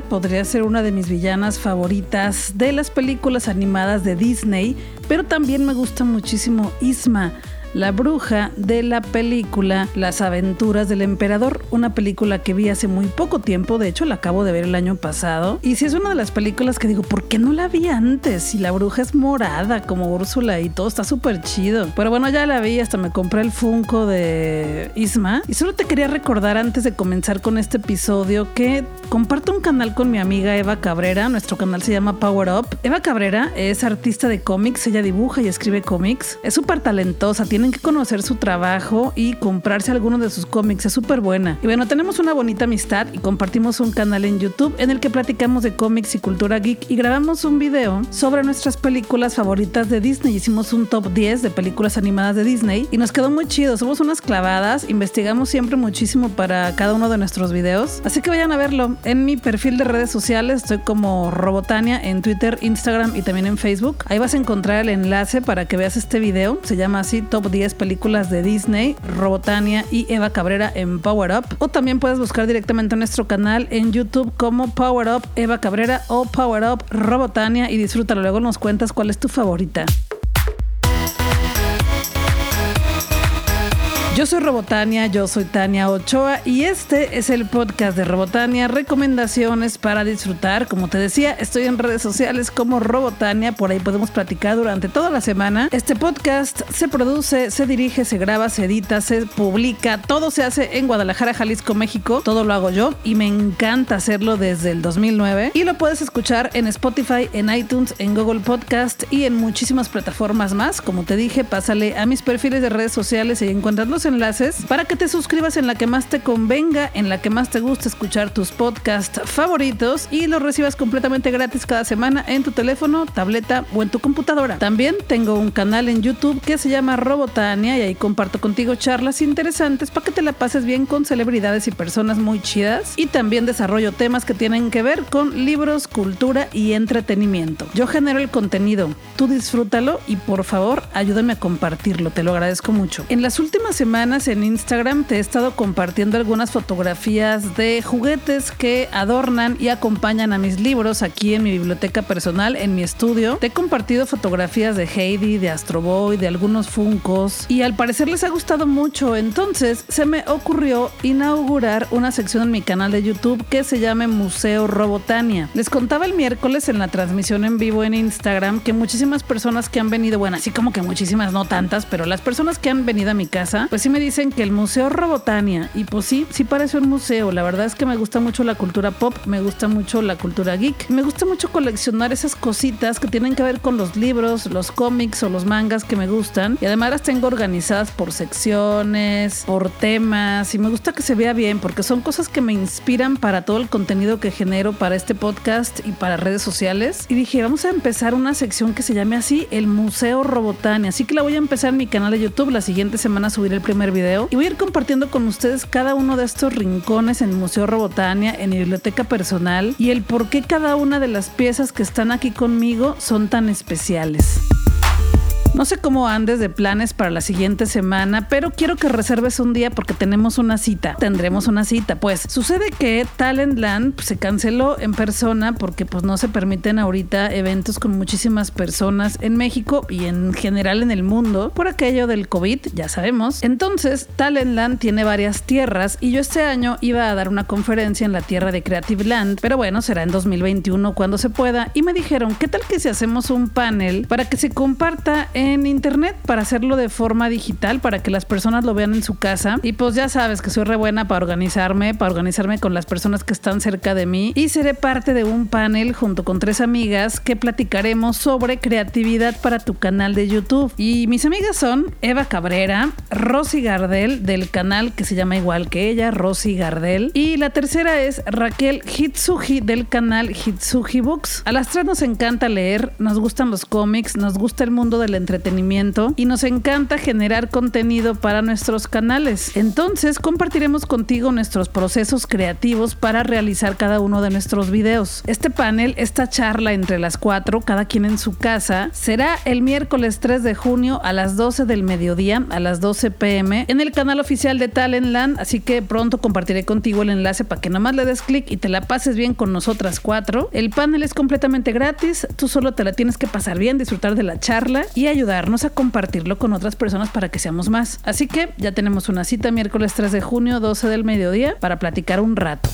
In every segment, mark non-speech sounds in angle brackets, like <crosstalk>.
podría ser una de mis villanas favoritas de las películas animadas de Disney, pero también me gusta muchísimo Isma la bruja de la película Las aventuras del emperador, una película que vi hace muy poco tiempo, de hecho la acabo de ver el año pasado, y si es una de las películas que digo, ¿por qué no la vi antes? Si la bruja es morada como Úrsula y todo está súper chido. Pero bueno, ya la vi, hasta me compré el Funko de Isma, y solo te quería recordar antes de comenzar con este episodio que comparto un canal con mi amiga Eva Cabrera, nuestro canal se llama Power Up. Eva Cabrera es artista de cómics, ella dibuja y escribe cómics, es súper talentosa, tiene tienen que conocer su trabajo y comprarse alguno de sus cómics. Es súper buena. Y bueno, tenemos una bonita amistad y compartimos un canal en YouTube en el que platicamos de cómics y cultura geek y grabamos un video sobre nuestras películas favoritas de Disney. Hicimos un top 10 de películas animadas de Disney y nos quedó muy chido. Somos unas clavadas, investigamos siempre muchísimo para cada uno de nuestros videos. Así que vayan a verlo. En mi perfil de redes sociales estoy como Robotania en Twitter, Instagram y también en Facebook. Ahí vas a encontrar el enlace para que veas este video. Se llama así Top 10 películas de Disney, Robotania y Eva Cabrera en Power Up. O también puedes buscar directamente en nuestro canal en YouTube como Power Up Eva Cabrera o Power Up Robotania y disfrútalo. Luego nos cuentas cuál es tu favorita. Yo soy Robotania, yo soy Tania Ochoa y este es el podcast de Robotania, recomendaciones para disfrutar. Como te decía, estoy en redes sociales como Robotania, por ahí podemos platicar durante toda la semana. Este podcast se produce, se dirige, se graba, se edita, se publica, todo se hace en Guadalajara, Jalisco, México, todo lo hago yo y me encanta hacerlo desde el 2009 y lo puedes escuchar en Spotify, en iTunes, en Google Podcast y en muchísimas plataformas más. Como te dije, pásale a mis perfiles de redes sociales y encuentras los enlaces para que te suscribas en la que más te convenga, en la que más te guste escuchar tus podcasts favoritos y los recibas completamente gratis cada semana en tu teléfono, tableta o en tu computadora. También tengo un canal en YouTube que se llama Robotania y ahí comparto contigo charlas interesantes para que te la pases bien con celebridades y personas muy chidas y también desarrollo temas que tienen que ver con libros, cultura y entretenimiento. Yo genero el contenido, tú disfrútalo y por favor ayúdame a compartirlo, te lo agradezco mucho. En las últimas semanas en Instagram te he estado compartiendo algunas fotografías de juguetes que adornan y acompañan a mis libros aquí en mi biblioteca personal, en mi estudio. Te he compartido fotografías de Heidi, de Astro Boy, de algunos Funcos y al parecer les ha gustado mucho. Entonces se me ocurrió inaugurar una sección en mi canal de YouTube que se llame Museo Robotania. Les contaba el miércoles en la transmisión en vivo en Instagram que muchísimas personas que han venido, bueno, así como que muchísimas, no tantas, pero las personas que han venido a mi casa, pues sí me dicen que el Museo Robotania, y pues sí, sí parece un museo. La verdad es que me gusta mucho la cultura pop, me gusta mucho la cultura geek, me gusta mucho coleccionar esas cositas que tienen que ver con los libros, los cómics o los mangas que me gustan. Y además las tengo organizadas por secciones, por temas, y me gusta que se vea bien porque son cosas que me inspiran para todo el contenido que genero para este podcast y para redes sociales. Y dije, vamos a empezar una sección que se llame así, el Museo Robotania. Así que la voy a empezar en mi canal de YouTube. La siguiente semana subiré el primer video y voy a ir compartiendo con ustedes cada uno de estos rincones en el Museo Robotania, en mi biblioteca personal y el por qué cada una de las piezas que están aquí conmigo son tan especiales. No sé cómo andes de planes para la siguiente semana, pero quiero que reserves un día porque tenemos una cita. Tendremos una cita. Pues sucede que Talentland se canceló en persona porque pues no se permiten ahorita eventos con muchísimas personas en México y en general en el mundo por aquello del COVID, ya sabemos. Entonces, Talentland tiene varias tierras y yo este año iba a dar una conferencia en la tierra de Creative Land, pero bueno, será en 2021 cuando se pueda y me dijeron, ¿qué tal que si hacemos un panel para que se comparta en internet para hacerlo de forma digital, para que las personas lo vean en su casa. Y pues ya sabes que soy re buena para organizarme, para organizarme con las personas que están cerca de mí. Y seré parte de un panel junto con tres amigas que platicaremos sobre creatividad para tu canal de YouTube. Y mis amigas son Eva Cabrera, Rosy Gardel del canal que se llama igual que ella, Rosy Gardel. Y la tercera es Raquel Hitsuji del canal Hitsuji Books. A las tres nos encanta leer, nos gustan los cómics, nos gusta el mundo del entretenimiento entretenimiento y nos encanta generar contenido para nuestros canales. Entonces compartiremos contigo nuestros procesos creativos para realizar cada uno de nuestros videos. Este panel, esta charla entre las cuatro, cada quien en su casa, será el miércoles 3 de junio a las 12 del mediodía, a las 12 pm, en el canal oficial de Talentland, así que pronto compartiré contigo el enlace para que nada más le des clic y te la pases bien con nosotras cuatro. El panel es completamente gratis, tú solo te la tienes que pasar bien, disfrutar de la charla y ayudarnos a compartirlo con otras personas para que seamos más. Así que ya tenemos una cita miércoles 3 de junio, 12 del mediodía, para platicar un rato.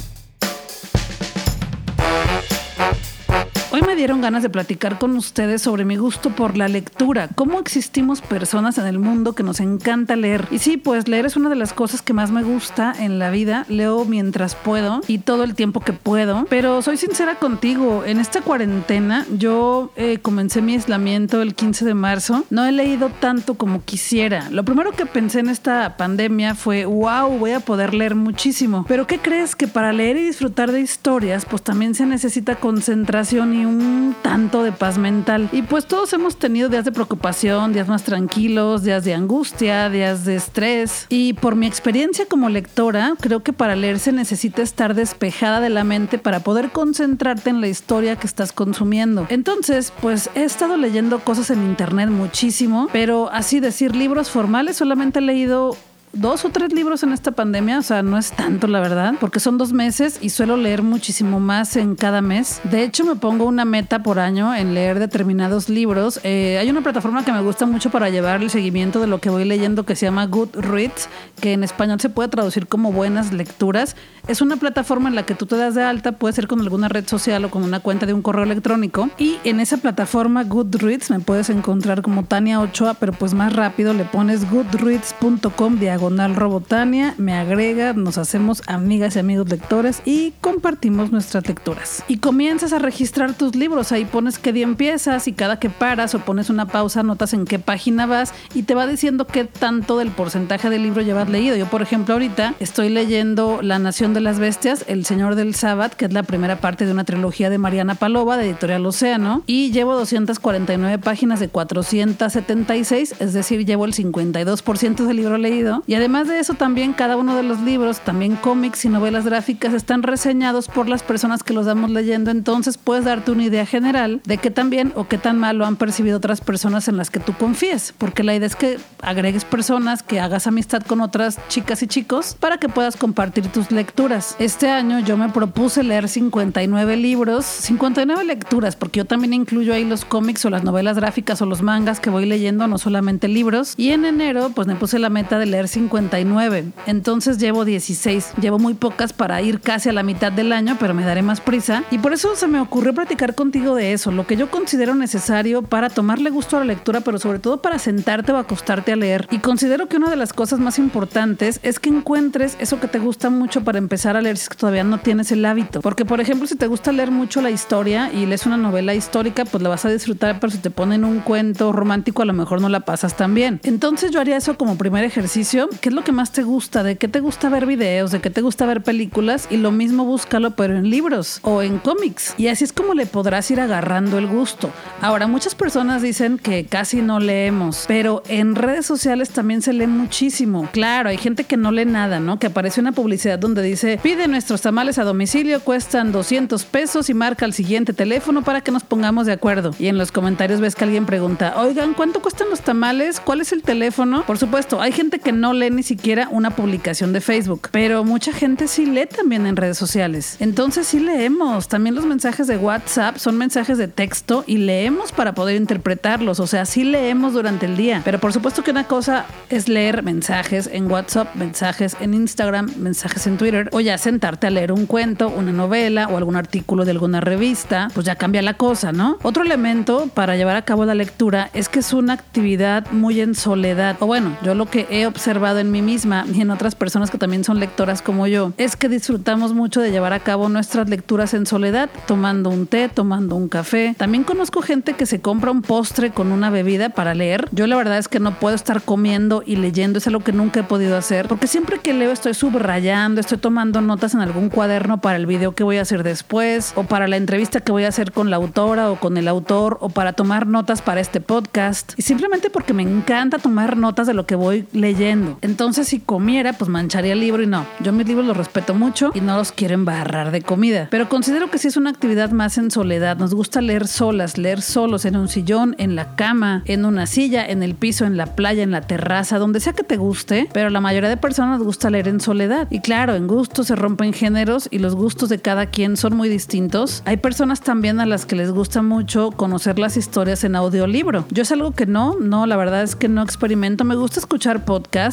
Dieron ganas de platicar con ustedes sobre mi gusto por la lectura, cómo existimos personas en el mundo que nos encanta leer. Y sí, pues leer es una de las cosas que más me gusta en la vida. Leo mientras puedo y todo el tiempo que puedo. Pero soy sincera contigo, en esta cuarentena yo eh, comencé mi aislamiento el 15 de marzo. No he leído tanto como quisiera. Lo primero que pensé en esta pandemia fue, wow, voy a poder leer muchísimo. Pero ¿qué crees? Que para leer y disfrutar de historias, pues también se necesita concentración y un tanto de paz mental. Y pues todos hemos tenido días de preocupación, días más tranquilos, días de angustia, días de estrés. Y por mi experiencia como lectora, creo que para leer se necesita estar despejada de la mente para poder concentrarte en la historia que estás consumiendo. Entonces, pues he estado leyendo cosas en internet muchísimo, pero así decir libros formales solamente he leído dos o tres libros en esta pandemia, o sea, no es tanto la verdad, porque son dos meses y suelo leer muchísimo más en cada mes. De hecho, me pongo una meta por año en leer determinados libros. Eh, hay una plataforma que me gusta mucho para llevar el seguimiento de lo que voy leyendo que se llama Goodreads, que en español se puede traducir como buenas lecturas. Es una plataforma en la que tú te das de alta, puede ser con alguna red social o con una cuenta de un correo electrónico. Y en esa plataforma Goodreads me puedes encontrar como Tania Ochoa, pero pues más rápido le pones goodreads.com robotania, me agrega, nos hacemos amigas y amigos lectores y compartimos nuestras lecturas. Y comienzas a registrar tus libros, ahí pones qué día empiezas y cada que paras o pones una pausa notas en qué página vas y te va diciendo qué tanto del porcentaje del libro llevas leído. Yo, por ejemplo, ahorita estoy leyendo La Nación de las Bestias, El Señor del Sábado, que es la primera parte de una trilogía de Mariana Palova, de Editorial Océano, y llevo 249 páginas de 476, es decir, llevo el 52% del libro leído. Y además de eso, también cada uno de los libros, también cómics y novelas gráficas, están reseñados por las personas que los damos leyendo, entonces puedes darte una idea general de qué tan bien o qué tan mal lo han percibido otras personas en las que tú confíes, porque la idea es que agregues personas, que hagas amistad con otras chicas y chicos para que puedas compartir tus lecturas. Este año yo me propuse leer 59 libros, 59 lecturas, porque yo también incluyo ahí los cómics o las novelas gráficas o los mangas que voy leyendo, no solamente libros. Y en enero pues me puse la meta de leer 59. Entonces llevo 16. Llevo muy pocas para ir casi a la mitad del año, pero me daré más prisa. Y por eso se me ocurrió platicar contigo de eso, lo que yo considero necesario para tomarle gusto a la lectura, pero sobre todo para sentarte o acostarte a leer. Y considero que una de las cosas más importantes es que encuentres eso que te gusta mucho para empezar a leer si es que todavía no tienes el hábito. Porque, por ejemplo, si te gusta leer mucho la historia y lees una novela histórica, pues la vas a disfrutar, pero si te ponen un cuento romántico, a lo mejor no la pasas tan bien. Entonces yo haría eso como primer ejercicio. ¿Qué es lo que más te gusta? ¿De qué te gusta ver videos? ¿De qué te gusta ver películas? Y lo mismo búscalo, pero en libros o en cómics. Y así es como le podrás ir agarrando el gusto. Ahora, muchas personas dicen que casi no leemos, pero en redes sociales también se lee muchísimo. Claro, hay gente que no lee nada, ¿no? Que aparece una publicidad donde dice pide nuestros tamales a domicilio, cuestan 200 pesos y marca el siguiente teléfono para que nos pongamos de acuerdo. Y en los comentarios ves que alguien pregunta, oigan, ¿cuánto cuestan los tamales? ¿Cuál es el teléfono? Por supuesto, hay gente que no lee ni siquiera una publicación de Facebook, pero mucha gente sí lee también en redes sociales. Entonces sí leemos. También los mensajes de WhatsApp son mensajes de texto y leemos para poder interpretarlos. O sea, sí leemos durante el día. Pero por supuesto que una cosa es leer mensajes en WhatsApp, mensajes en Instagram, mensajes en Twitter o ya sentarte a leer un cuento, una novela o algún artículo de alguna revista, pues ya cambia la cosa, ¿no? Otro elemento para llevar a cabo la lectura es que es una actividad muy en soledad. O bueno, yo lo que he observado observado en mí misma y en otras personas que también son lectoras como yo, es que disfrutamos mucho de llevar a cabo nuestras lecturas en soledad, tomando un té, tomando un café. También conozco gente que se compra un postre con una bebida para leer. Yo la verdad es que no puedo estar comiendo y leyendo, es algo que nunca he podido hacer, porque siempre que leo estoy subrayando, estoy tomando notas en algún cuaderno para el video que voy a hacer después, o para la entrevista que voy a hacer con la autora o con el autor, o para tomar notas para este podcast. Y simplemente porque me encanta tomar notas de lo que voy leyendo. Entonces, si comiera, pues mancharía el libro y no. Yo mis libros los respeto mucho y no los quiero embarrar de comida. Pero considero que sí es una actividad más en soledad. Nos gusta leer solas, leer solos en un sillón, en la cama, en una silla, en el piso, en la playa, en la terraza, donde sea que te guste. Pero la mayoría de personas gusta leer en soledad. Y claro, en gusto se rompen géneros y los gustos de cada quien son muy distintos. Hay personas también a las que les gusta mucho conocer las historias en audiolibro. Yo es algo que no, no, la verdad es que no experimento. Me gusta escuchar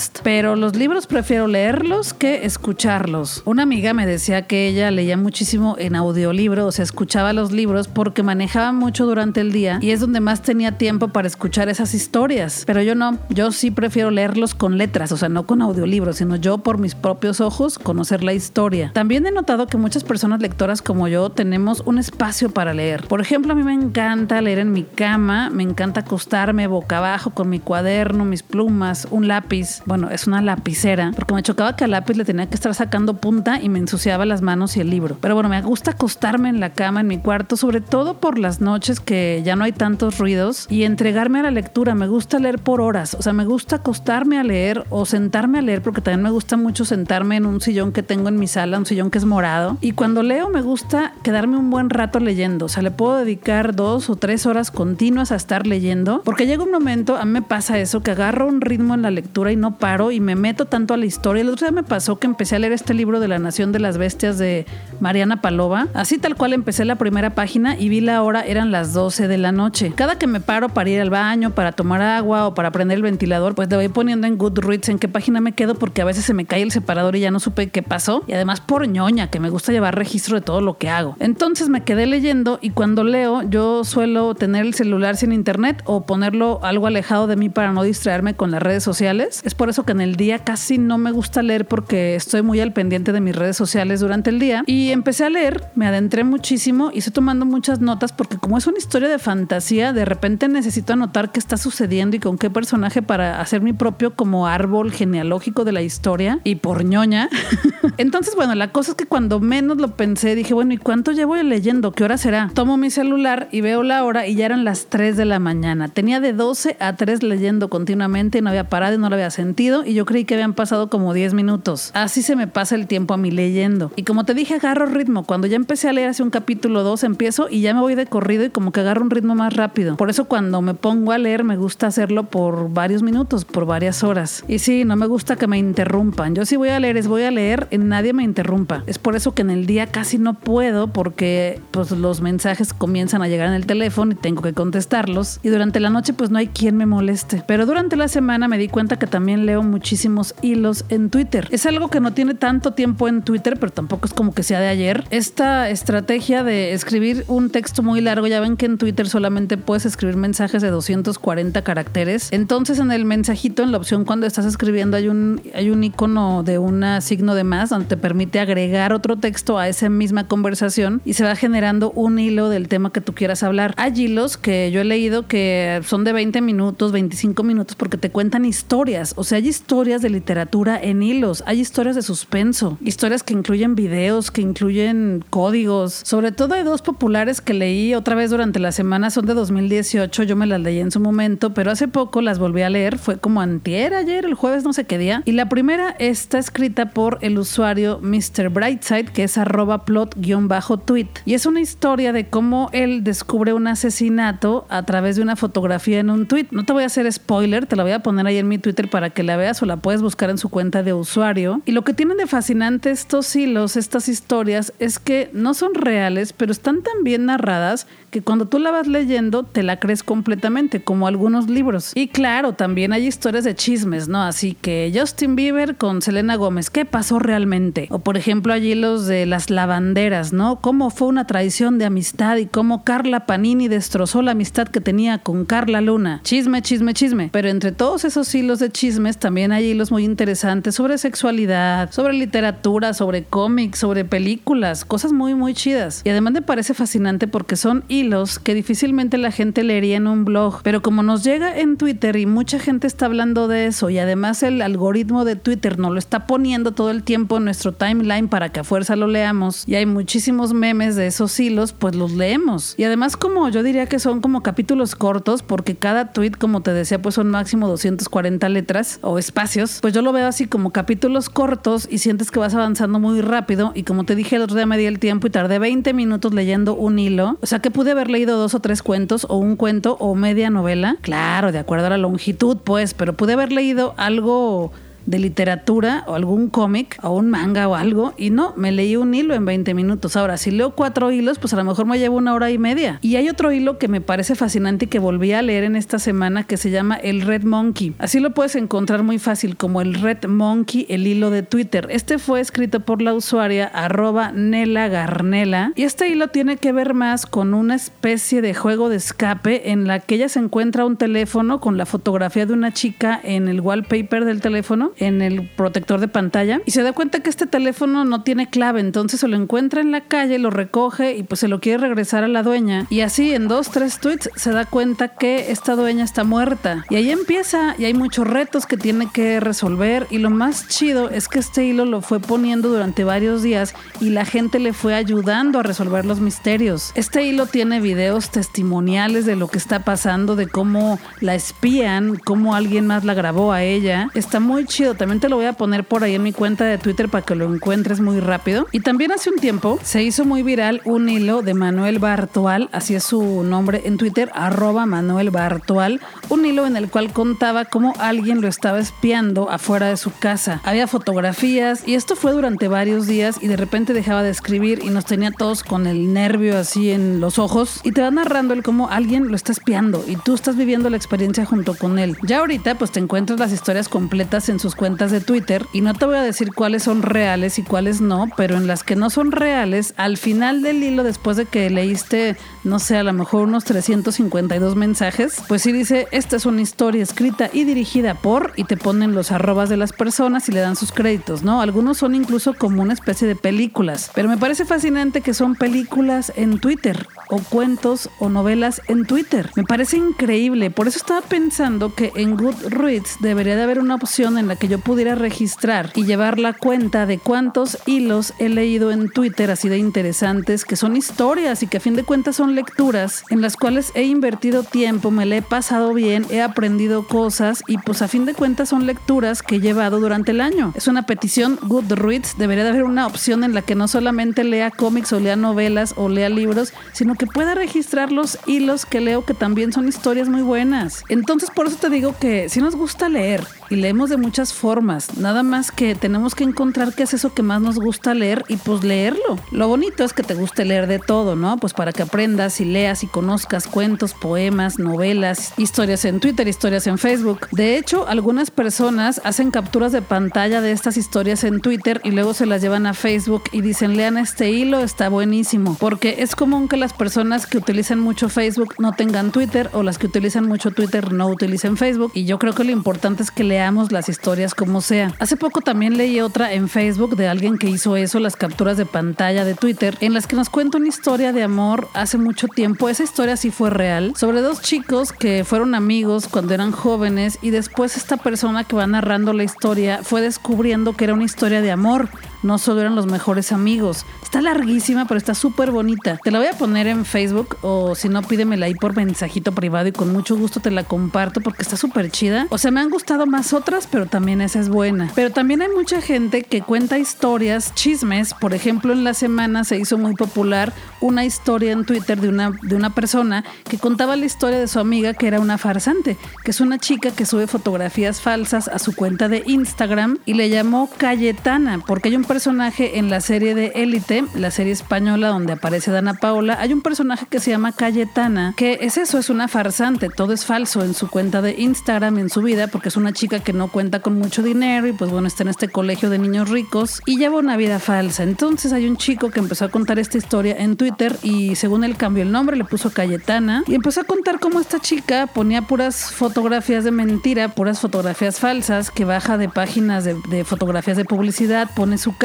podcast, pero los libros prefiero leerlos que escucharlos. Una amiga me decía que ella leía muchísimo en audiolibro, o sea, escuchaba los libros porque manejaba mucho durante el día y es donde más tenía tiempo para escuchar esas historias. Pero yo no, yo sí prefiero leerlos con letras, o sea, no con audiolibros, sino yo por mis propios ojos conocer la historia. También he notado que muchas personas lectoras como yo tenemos un espacio para leer. Por ejemplo, a mí me encanta leer en mi cama, me encanta acostarme boca abajo con mi cuaderno, mis plumas, un lápiz. Bueno, es una lapicera, porque me chocaba que al lápiz le tenía que estar sacando punta y me ensuciaba las manos y el libro. Pero bueno, me gusta acostarme en la cama, en mi cuarto, sobre todo por las noches que ya no hay tantos ruidos y entregarme a la lectura. Me gusta leer por horas, o sea, me gusta acostarme a leer o sentarme a leer, porque también me gusta mucho sentarme en un sillón que tengo en mi sala, un sillón que es morado. Y cuando leo me gusta quedarme un buen rato leyendo, o sea, le puedo dedicar dos o tres horas continuas a estar leyendo, porque llega un momento, a mí me pasa eso, que agarro un ritmo en la lectura y no paro y me meto tanto a la historia. El otro día me pasó que empecé a leer este libro de La Nación de las Bestias de Mariana Palova, así tal cual empecé la primera página y vi la hora, eran las 12 de la noche. Cada que me paro para ir al baño, para tomar agua o para prender el ventilador, pues te voy poniendo en Goodreads en qué página me quedo porque a veces se me cae el separador y ya no supe qué pasó. Y además por ñoña, que me gusta llevar registro de todo lo que hago. Entonces me quedé leyendo y cuando leo yo suelo tener el celular sin internet o ponerlo algo alejado de mí para no distraerme con las redes sociales. Es por eso que en el día casi no me gusta leer porque estoy muy al pendiente de mis redes sociales durante el día. Y empecé a leer, me adentré muchísimo y estoy tomando muchas notas porque como es una historia de fantasía, de repente necesito anotar qué está sucediendo y con qué personaje para hacer mi propio como árbol genealógico de la historia y por ñoña. <laughs> Entonces, bueno, la cosa es que cuando menos lo pensé, dije, bueno, ¿y cuánto llevo leyendo? ¿Qué hora será? Tomo mi celular y veo la hora y ya eran las 3 de la mañana. Tenía de 12 a 3 leyendo continuamente no había parado y no lo había sentido y yo creí que habían pasado como 10 minutos. Así se me pasa el tiempo a mí leyendo. Y como te dije, agarro ritmo. Cuando ya empecé a leer hace un capítulo 2, empiezo y ya me voy de corrido y como que agarro un ritmo más rápido. Por eso cuando me pongo a leer me gusta hacerlo por varios minutos, por varias horas. Y sí, no me gusta que me interrumpan. Yo si voy a leer es voy a leer en nadie me interrumpa. Es por eso que en el día casi no puedo porque pues los mensajes comienzan a llegar en el teléfono y tengo que contestarlos. Y durante la noche pues no hay quien me moleste. Pero durante la semana me di cuenta que también leo muchísimos hilos en Twitter. Es algo que no tiene tanto tiempo en Twitter, pero tampoco es como que sea de ayer. Esta estrategia de escribir un texto muy largo, ya ven que en Twitter solamente puedes escribir mensajes de 240 caracteres. Entonces en el mensajito, en la opción cuando estás escribiendo, hay un, hay un icono de un signo de más donde te permite agregar otro texto a esa misma conversación y se va generando un hilo del tema que tú quieras hablar. Hay hilos que yo he leído que son de 20 minutos, 25 minutos, porque te cuentan historias. O sea, hay historias de literatura en hilos, hay historias de suspenso, historias que incluyen videos, que incluyen códigos. Sobre todo hay dos populares que leí otra vez durante la semana, son de 2018, yo me las leí en su momento, pero hace poco las volví a leer, fue como antier, ayer, el jueves, no sé qué. Y la primera está escrita por el usuario Mr. Brightside, que es arroba plot-tweet. Y es una historia de cómo él descubre un asesinato a través de una fotografía en un tweet. No te voy a hacer spoiler, te la voy a poner ahí en mi Twitter para que la veas o la puedes buscar en su cuenta de usuario. Y lo que tienen de fascinante estos hilos, estas historias, es que no son reales, pero están tan bien narradas que cuando tú la vas leyendo te la crees completamente, como algunos libros. Y claro, también hay historias de chismes, ¿no? Así que Justin Bieber con Selena Gómez, ¿qué pasó realmente? O por ejemplo allí los de las lavanderas, ¿no? Cómo fue una traición de amistad y cómo Carla Panini destrozó la amistad que tenía con Carla Luna. Chisme, chisme, chisme. Pero entre todos esos hilos de chismes también hay hilos muy interesantes sobre sexualidad, sobre literatura, sobre cómics, sobre películas, cosas muy, muy chidas. Y además me parece fascinante porque son hilos que difícilmente la gente leería en un blog, pero como nos llega en Twitter y mucha gente está hablando de eso y además el algoritmo de Twitter nos lo está poniendo todo el tiempo en nuestro timeline para que a fuerza lo leamos y hay muchísimos memes de esos hilos, pues los leemos. Y además como yo diría que son como capítulos cortos porque cada tweet, como te decía, pues son máximo 240 letras o espacios, pues yo lo veo así como capítulos cortos y sientes que vas avanzando muy rápido. Y como te dije el otro día me di el tiempo y tardé 20 minutos leyendo un hilo, o sea que pude haber leído dos o tres cuentos o un cuento o media novela, claro, de acuerdo a la longitud pues, pero pude haber leído algo de literatura o algún cómic o un manga o algo y no, me leí un hilo en 20 minutos. Ahora, si leo cuatro hilos, pues a lo mejor me llevo una hora y media. Y hay otro hilo que me parece fascinante y que volví a leer en esta semana que se llama El Red Monkey. Así lo puedes encontrar muy fácil como el Red Monkey, el hilo de Twitter. Este fue escrito por la usuaria arroba Nela Garnela y este hilo tiene que ver más con una especie de juego de escape en la que ella se encuentra un teléfono con la fotografía de una chica en el wallpaper del teléfono en el protector de pantalla y se da cuenta que este teléfono no tiene clave, entonces se lo encuentra en la calle, lo recoge y pues se lo quiere regresar a la dueña y así en dos, tres tweets se da cuenta que esta dueña está muerta y ahí empieza y hay muchos retos que tiene que resolver y lo más chido es que este hilo lo fue poniendo durante varios días y la gente le fue ayudando a resolver los misterios. Este hilo tiene videos testimoniales de lo que está pasando, de cómo la espían, cómo alguien más la grabó a ella. Está muy chido también te lo voy a poner por ahí en mi cuenta de Twitter para que lo encuentres muy rápido. Y también hace un tiempo se hizo muy viral un hilo de Manuel Bartual, así es su nombre en Twitter, arroba Manuel Bartual, un hilo en el cual contaba cómo alguien lo estaba espiando afuera de su casa. Había fotografías y esto fue durante varios días y de repente dejaba de escribir y nos tenía todos con el nervio así en los ojos y te va narrando el cómo alguien lo está espiando y tú estás viviendo la experiencia junto con él. Ya ahorita pues te encuentras las historias completas en sus cuentas de Twitter y no te voy a decir cuáles son reales y cuáles no, pero en las que no son reales, al final del hilo, después de que leíste, no sé, a lo mejor unos 352 mensajes, pues sí dice, esta es una historia escrita y dirigida por, y te ponen los arrobas de las personas y le dan sus créditos, ¿no? Algunos son incluso como una especie de películas, pero me parece fascinante que son películas en Twitter o cuentos o novelas en Twitter. Me parece increíble, por eso estaba pensando que en Goodreads debería de haber una opción en la que yo pudiera registrar y llevar la cuenta de cuántos hilos he leído en Twitter así de interesantes, que son historias y que a fin de cuentas son lecturas en las cuales he invertido tiempo, me le he pasado bien, he aprendido cosas y pues a fin de cuentas son lecturas que he llevado durante el año. Es una petición Goodreads, debería de haber una opción en la que no solamente lea cómics o lea novelas o lea libros, sino que pueda registrar los hilos que leo que también son historias muy buenas. Entonces por eso te digo que si nos gusta leer y leemos de muchas formas, nada más que tenemos que encontrar qué es eso que más nos gusta leer y pues leerlo. Lo bonito es que te guste leer de todo, ¿no? Pues para que aprendas y leas y conozcas cuentos, poemas, novelas, historias en Twitter, historias en Facebook. De hecho, algunas personas hacen capturas de pantalla de estas historias en Twitter y luego se las llevan a Facebook y dicen, lean este hilo, está buenísimo. Porque es común que las personas que utilizan mucho Facebook no tengan Twitter o las que utilizan mucho Twitter no utilicen Facebook. Y yo creo que lo importante es que leamos las historias como sea. Hace poco también leí otra en Facebook de alguien que hizo eso, las capturas de pantalla de Twitter, en las que nos cuenta una historia de amor hace mucho tiempo. Esa historia sí fue real, sobre dos chicos que fueron amigos cuando eran jóvenes y después esta persona que va narrando la historia fue descubriendo que era una historia de amor no solo eran los mejores amigos. Está larguísima, pero está súper bonita. Te la voy a poner en Facebook o si no, pídemela ahí por mensajito privado y con mucho gusto te la comparto porque está súper chida. O sea, me han gustado más otras, pero también esa es buena. Pero también hay mucha gente que cuenta historias, chismes. Por ejemplo, en la semana se hizo muy popular una historia en Twitter de una, de una persona que contaba la historia de su amiga que era una farsante, que es una chica que sube fotografías falsas a su cuenta de Instagram y le llamó Cayetana, porque hay un personaje en la serie de Élite, la serie española donde aparece Dana Paola, hay un personaje que se llama Cayetana, que es eso, es una farsante, todo es falso en su cuenta de Instagram, en su vida, porque es una chica que no cuenta con mucho dinero y pues bueno, está en este colegio de niños ricos y lleva una vida falsa. Entonces hay un chico que empezó a contar esta historia en Twitter y según él cambió el nombre, le puso Cayetana y empezó a contar cómo esta chica ponía puras fotografías de mentira, puras fotografías falsas, que baja de páginas de, de fotografías de publicidad, pone su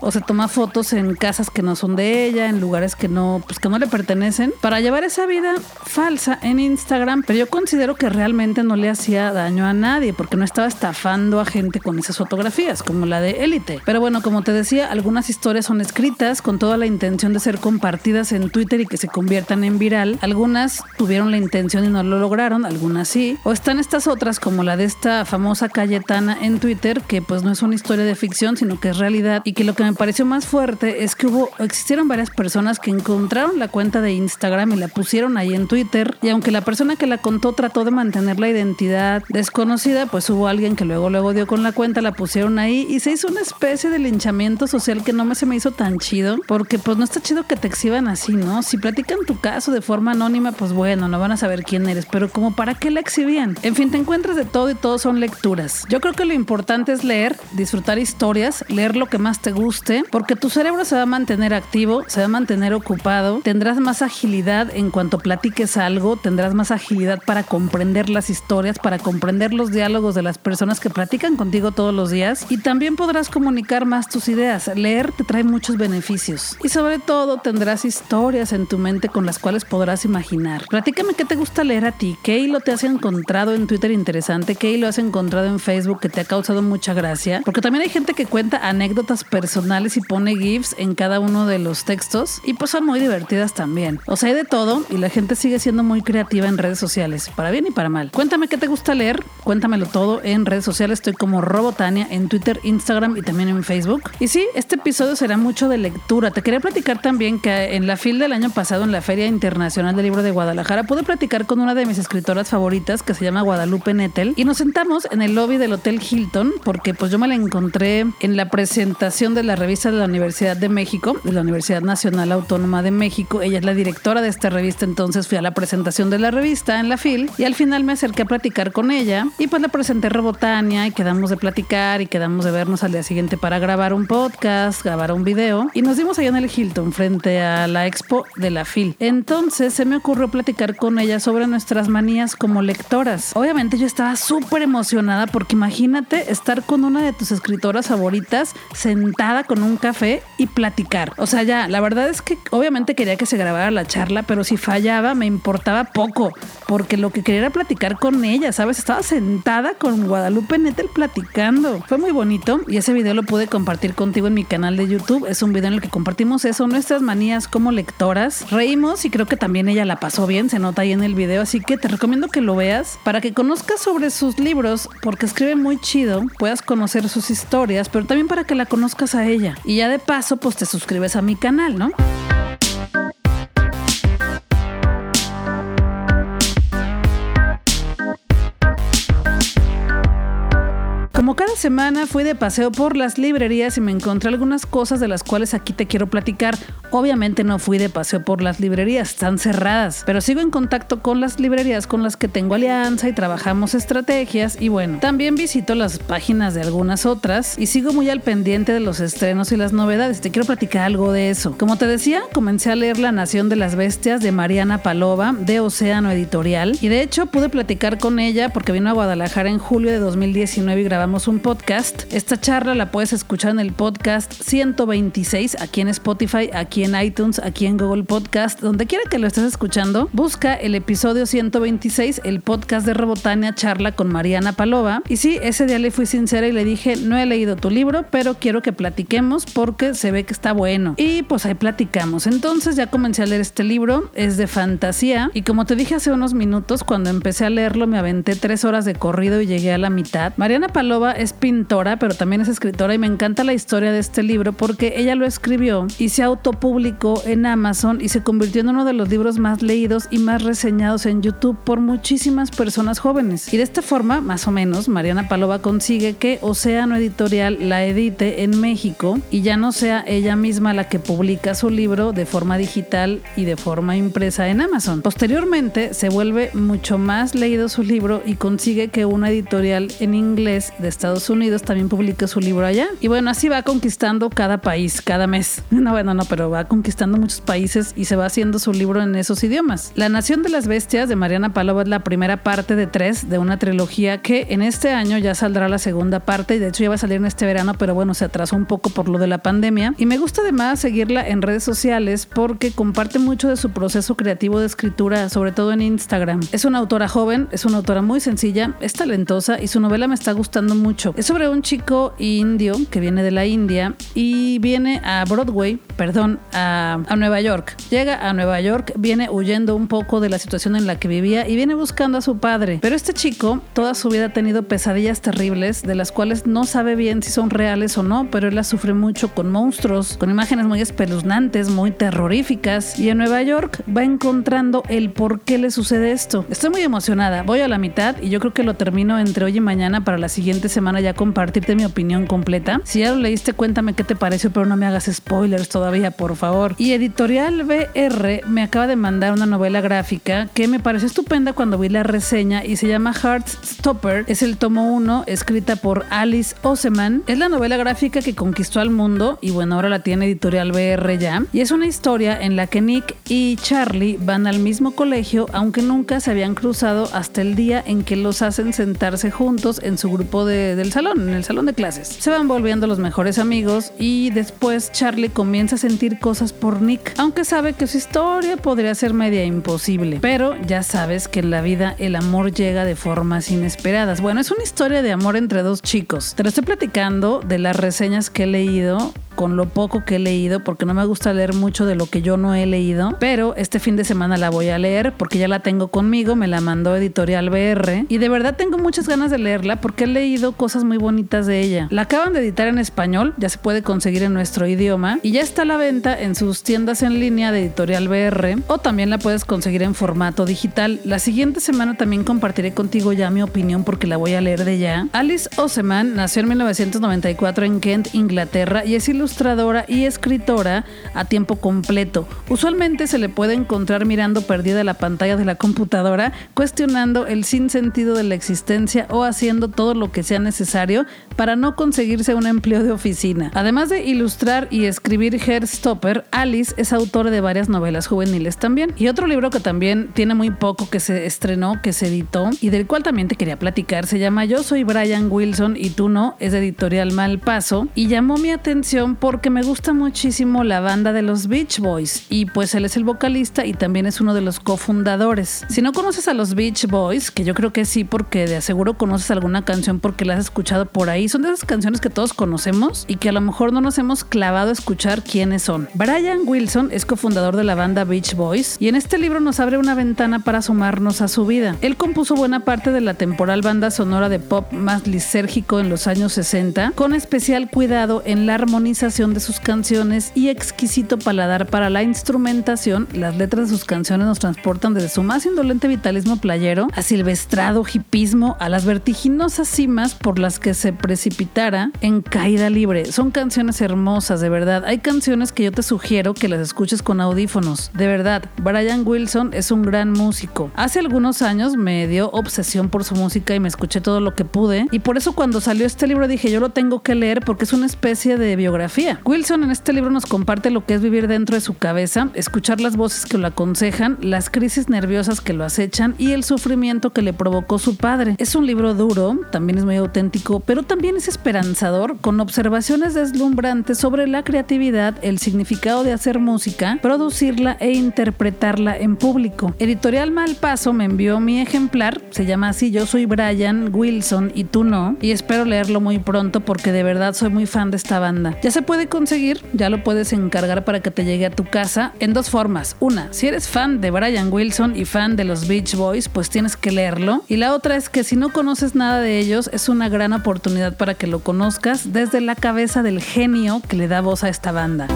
o se toma fotos en casas que no son de ella, en lugares que no, pues que no le pertenecen, para llevar esa vida falsa en Instagram. Pero yo considero que realmente no le hacía daño a nadie, porque no estaba estafando a gente con esas fotografías, como la de élite. Pero bueno, como te decía, algunas historias son escritas con toda la intención de ser compartidas en Twitter y que se conviertan en viral. Algunas tuvieron la intención y no lo lograron, algunas sí. O están estas otras, como la de esta famosa Cayetana en Twitter, que pues no es una historia de ficción, sino que es realidad. Y que lo que me pareció más fuerte es que hubo, existieron varias personas que encontraron la cuenta de Instagram y la pusieron ahí en Twitter. Y aunque la persona que la contó trató de mantener la identidad desconocida, pues hubo alguien que luego luego dio con la cuenta, la pusieron ahí y se hizo una especie de linchamiento social que no me se me hizo tan chido, porque pues no está chido que te exhiban así, ¿no? Si platican tu caso de forma anónima, pues bueno, no van a saber quién eres, pero como para qué la exhibían. En fin, te encuentras de todo y todo son lecturas. Yo creo que lo importante es leer, disfrutar historias, leer lo que más te guste, porque tu cerebro se va a mantener activo, se va a mantener ocupado, tendrás más agilidad en cuanto platiques algo, tendrás más agilidad para comprender las historias, para comprender los diálogos de las personas que platican contigo todos los días y también podrás comunicar más tus ideas. Leer te trae muchos beneficios y sobre todo tendrás historias en tu mente con las cuales podrás imaginar. Platícame qué te gusta leer a ti, qué hilo te has encontrado en Twitter interesante, qué hilo has encontrado en Facebook que te ha causado mucha gracia, porque también hay gente que cuenta anécdotas personales y pone GIFs en cada uno de los textos y pues son muy divertidas también. O sea, hay de todo y la gente sigue siendo muy creativa en redes sociales, para bien y para mal. Cuéntame qué te gusta leer, cuéntamelo todo en redes sociales, estoy como Robotania en Twitter, Instagram y también en Facebook. Y sí, este episodio será mucho de lectura. Te quería platicar también que en la FIL del año pasado, en la Feria Internacional del Libro de Guadalajara, pude platicar con una de mis escritoras favoritas que se llama Guadalupe Nettel y nos sentamos en el lobby del Hotel Hilton porque pues yo me la encontré en la presentación de la revista de la Universidad de México, de la Universidad Nacional Autónoma de México. Ella es la directora de esta revista, entonces fui a la presentación de la revista en la FIL y al final me acerqué a platicar con ella y pues le presenté Robotania y quedamos de platicar y quedamos de vernos al día siguiente para grabar un podcast, grabar un video y nos dimos allá en el Hilton frente a la expo de la FIL. Entonces se me ocurrió platicar con ella sobre nuestras manías como lectoras. Obviamente yo estaba súper emocionada porque imagínate estar con una de tus escritoras favoritas sentada con un café y platicar. O sea, ya, la verdad es que obviamente quería que se grabara la charla, pero si fallaba me importaba poco, porque lo que quería era platicar con ella, ¿sabes? Estaba sentada con Guadalupe Nettel platicando. Fue muy bonito y ese video lo pude compartir contigo en mi canal de YouTube. Es un video en el que compartimos eso, nuestras manías como lectoras. Reímos y creo que también ella la pasó bien, se nota ahí en el video, así que te recomiendo que lo veas para que conozcas sobre sus libros, porque escribe muy chido, puedas conocer sus historias, pero también para que la conozcas a ella. Y ya de paso, pues te suscribes a mi canal, ¿no? Como cada semana fui de paseo por las librerías y me encontré algunas cosas de las cuales aquí te quiero platicar. Obviamente no fui de paseo por las librerías, están cerradas, pero sigo en contacto con las librerías con las que tengo alianza y trabajamos estrategias y bueno, también visito las páginas de algunas otras y sigo muy al pendiente de los estrenos y las novedades. Te quiero platicar algo de eso. Como te decía, comencé a leer La Nación de las Bestias de Mariana Palova de Océano Editorial y de hecho pude platicar con ella porque vino a Guadalajara en julio de 2019 y grabamos un podcast. Esta charla la puedes escuchar en el podcast 126, aquí en Spotify, aquí en iTunes, aquí en Google Podcast, donde quiera que lo estés escuchando. Busca el episodio 126, el podcast de Robotania Charla con Mariana Palova. Y sí, ese día le fui sincera y le dije, no he leído tu libro, pero quiero que platiquemos porque se ve que está bueno. Y pues ahí platicamos. Entonces ya comencé a leer este libro, es de fantasía. Y como te dije hace unos minutos, cuando empecé a leerlo me aventé tres horas de corrido y llegué a la mitad. Mariana Palova es pintora, pero también es escritora y me encanta la historia de este libro porque ella lo escribió y se autopublicó en Amazon y se convirtió en uno de los libros más leídos y más reseñados en YouTube por muchísimas personas jóvenes. Y de esta forma, más o menos, Mariana Palova consigue que Océano Editorial la edite en México y ya no sea ella misma la que publica su libro de forma digital y de forma impresa en Amazon. Posteriormente se vuelve mucho más leído su libro y consigue que una editorial en inglés de Estados Unidos también publique su libro allá. Y bueno, así va conquistando cada país, cada mes. <laughs> No, bueno, no, pero va conquistando muchos países y se va haciendo su libro en esos idiomas. La Nación de las Bestias de Mariana Palova es la primera parte de tres de una trilogía que en este año ya saldrá la segunda parte y de hecho ya va a salir en este verano, pero bueno, se atrasó un poco por lo de la pandemia. Y me gusta además seguirla en redes sociales porque comparte mucho de su proceso creativo de escritura, sobre todo en Instagram. Es una autora joven, es una autora muy sencilla, es talentosa y su novela me está gustando mucho. Es sobre un chico indio que viene de la India y viene a Broadway, perdón, a, a Nueva York. Llega a Nueva York, viene huyendo un poco de la situación en la que vivía y viene buscando a su padre. Pero este chico toda su vida ha tenido pesadillas terribles de las cuales no sabe bien si son reales o no, pero él las sufre mucho con monstruos, con imágenes muy espeluznantes, muy terroríficas y en Nueva York va encontrando el por qué le sucede esto. Estoy muy emocionada, voy a la mitad y yo creo que lo termino entre hoy y mañana para la siguiente semana ya compartirte mi opinión completa. Si ya lo leíste, cuéntame qué te pareció, pero no me hagas spoilers todavía, por favor. Y Editorial BR me acaba de mandar una novela gráfica que me pareció estupenda cuando vi la reseña y se llama Heartstopper. Es el tomo 1, escrita por Alice Oseman. Es la novela gráfica que conquistó al mundo y bueno, ahora la tiene Editorial BR ya. Y es una historia en la que Nick y Charlie van al mismo colegio, aunque nunca se habían cruzado hasta el día en que los hacen sentarse juntos en su grupo del salón, en el salón de clases. Se van volviendo los mejores amigos y después Charlie comienza a sentir cosas por Nick, aunque sabe que su historia podría ser media imposible. Pero ya sabes que en la vida el amor llega de formas inesperadas. Bueno, es una historia de amor entre dos chicos. Te lo estoy platicando de las reseñas que he leído con lo poco que he leído, porque no me gusta leer mucho de lo que yo no he leído, pero este fin de semana la voy a leer porque ya la tengo conmigo, me la mandó Editorial BR y de verdad tengo muchas ganas de leerla porque he leído cosas muy bonitas de ella. La acaban de editar en español, ya se puede conseguir en nuestro idioma y ya está a la venta en sus tiendas en línea de Editorial BR o también la puedes conseguir en formato digital. La siguiente semana también compartiré contigo ya mi opinión porque la voy a leer de ya. Alice Oseman nació en 1994 en Kent, Inglaterra y es ilustradora ilustradora y escritora a tiempo completo. Usualmente se le puede encontrar mirando perdida la pantalla de la computadora, cuestionando el sinsentido de la existencia o haciendo todo lo que sea necesario para no conseguirse un empleo de oficina. Además de ilustrar y escribir Stopper, Alice es autora de varias novelas juveniles también. Y otro libro que también tiene muy poco que se estrenó, que se editó y del cual también te quería platicar, se llama Yo soy Brian Wilson y tú no, es de editorial Malpaso y llamó mi atención porque me gusta muchísimo la banda de los Beach Boys y pues él es el vocalista y también es uno de los cofundadores. Si no conoces a los Beach Boys, que yo creo que sí porque de aseguro conoces alguna canción porque la has escuchado por ahí, son de esas canciones que todos conocemos y que a lo mejor no nos hemos clavado a escuchar quiénes son. Brian Wilson es cofundador de la banda Beach Boys y en este libro nos abre una ventana para sumarnos a su vida. Él compuso buena parte de la temporal banda sonora de pop más lisérgico en los años 60, con especial cuidado en la armonización de sus canciones y exquisito paladar para la instrumentación, las letras de sus canciones nos transportan desde su más indolente vitalismo playero a silvestrado hipismo a las vertiginosas cimas por las que se precipitara en caída libre. Son canciones hermosas, de verdad. Hay canciones que yo te sugiero que las escuches con audífonos. De verdad, Brian Wilson es un gran músico. Hace algunos años me dio obsesión por su música y me escuché todo lo que pude. Y por eso cuando salió este libro dije, yo lo tengo que leer porque es una especie de biografía Wilson en este libro nos comparte lo que es vivir dentro de su cabeza, escuchar las voces que lo aconsejan, las crisis nerviosas que lo acechan y el sufrimiento que le provocó su padre. Es un libro duro, también es muy auténtico, pero también es esperanzador, con observaciones deslumbrantes sobre la creatividad, el significado de hacer música, producirla e interpretarla en público. Editorial Malpaso me envió mi ejemplar, se llama así, yo soy Brian Wilson y tú no, y espero leerlo muy pronto porque de verdad soy muy fan de esta banda. Ya se puede conseguir, ya lo puedes encargar para que te llegue a tu casa en dos formas. Una, si eres fan de Brian Wilson y fan de los Beach Boys, pues tienes que leerlo. Y la otra es que si no conoces nada de ellos, es una gran oportunidad para que lo conozcas desde la cabeza del genio que le da voz a esta banda.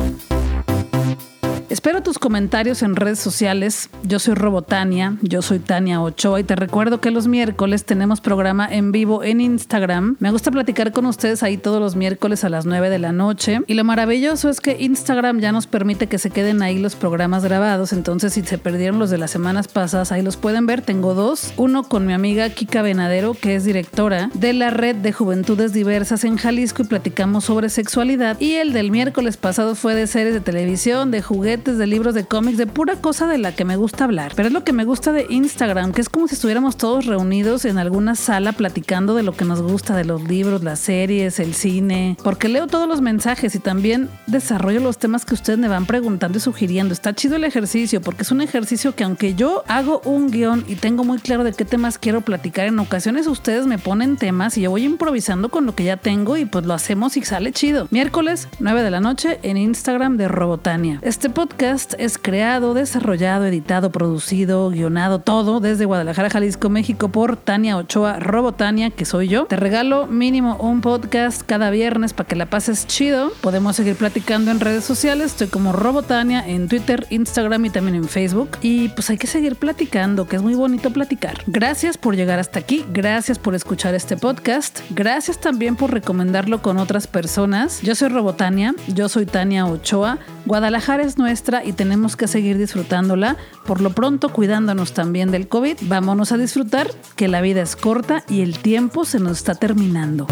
Espero tus comentarios en redes sociales. Yo soy Robotania, yo soy Tania Ochoa y te recuerdo que los miércoles tenemos programa en vivo en Instagram. Me gusta platicar con ustedes ahí todos los miércoles a las 9 de la noche. Y lo maravilloso es que Instagram ya nos permite que se queden ahí los programas grabados. Entonces, si se perdieron los de las semanas pasadas, ahí los pueden ver. Tengo dos. Uno con mi amiga Kika Venadero, que es directora de la red de juventudes diversas en Jalisco y platicamos sobre sexualidad. Y el del miércoles pasado fue de series de televisión, de juguetes de libros, de cómics, de pura cosa de la que me gusta hablar. Pero es lo que me gusta de Instagram, que es como si estuviéramos todos reunidos en alguna sala platicando de lo que nos gusta, de los libros, las series, el cine. Porque leo todos los mensajes y también desarrollo los temas que ustedes me van preguntando y sugiriendo. Está chido el ejercicio, porque es un ejercicio que aunque yo hago un guion y tengo muy claro de qué temas quiero platicar, en ocasiones ustedes me ponen temas y yo voy improvisando con lo que ya tengo y pues lo hacemos y sale chido. Miércoles, 9 de la noche, en Instagram de Robotania. Este podcast podcast es creado, desarrollado, editado, producido, guionado, todo desde Guadalajara, Jalisco, México por Tania Ochoa, Robotania, que soy yo. Te regalo mínimo un podcast cada viernes para que la pases chido. Podemos seguir platicando en redes sociales. Estoy como Robotania en Twitter, Instagram y también en Facebook. Y pues hay que seguir platicando, que es muy bonito platicar. Gracias por llegar hasta aquí. Gracias por escuchar este podcast. Gracias también por recomendarlo con otras personas. Yo soy Robotania. Yo soy Tania Ochoa. Guadalajara es y tenemos que seguir disfrutándola. Por lo pronto, cuidándonos también del COVID, vámonos a disfrutar que la vida es corta y el tiempo se nos está terminando.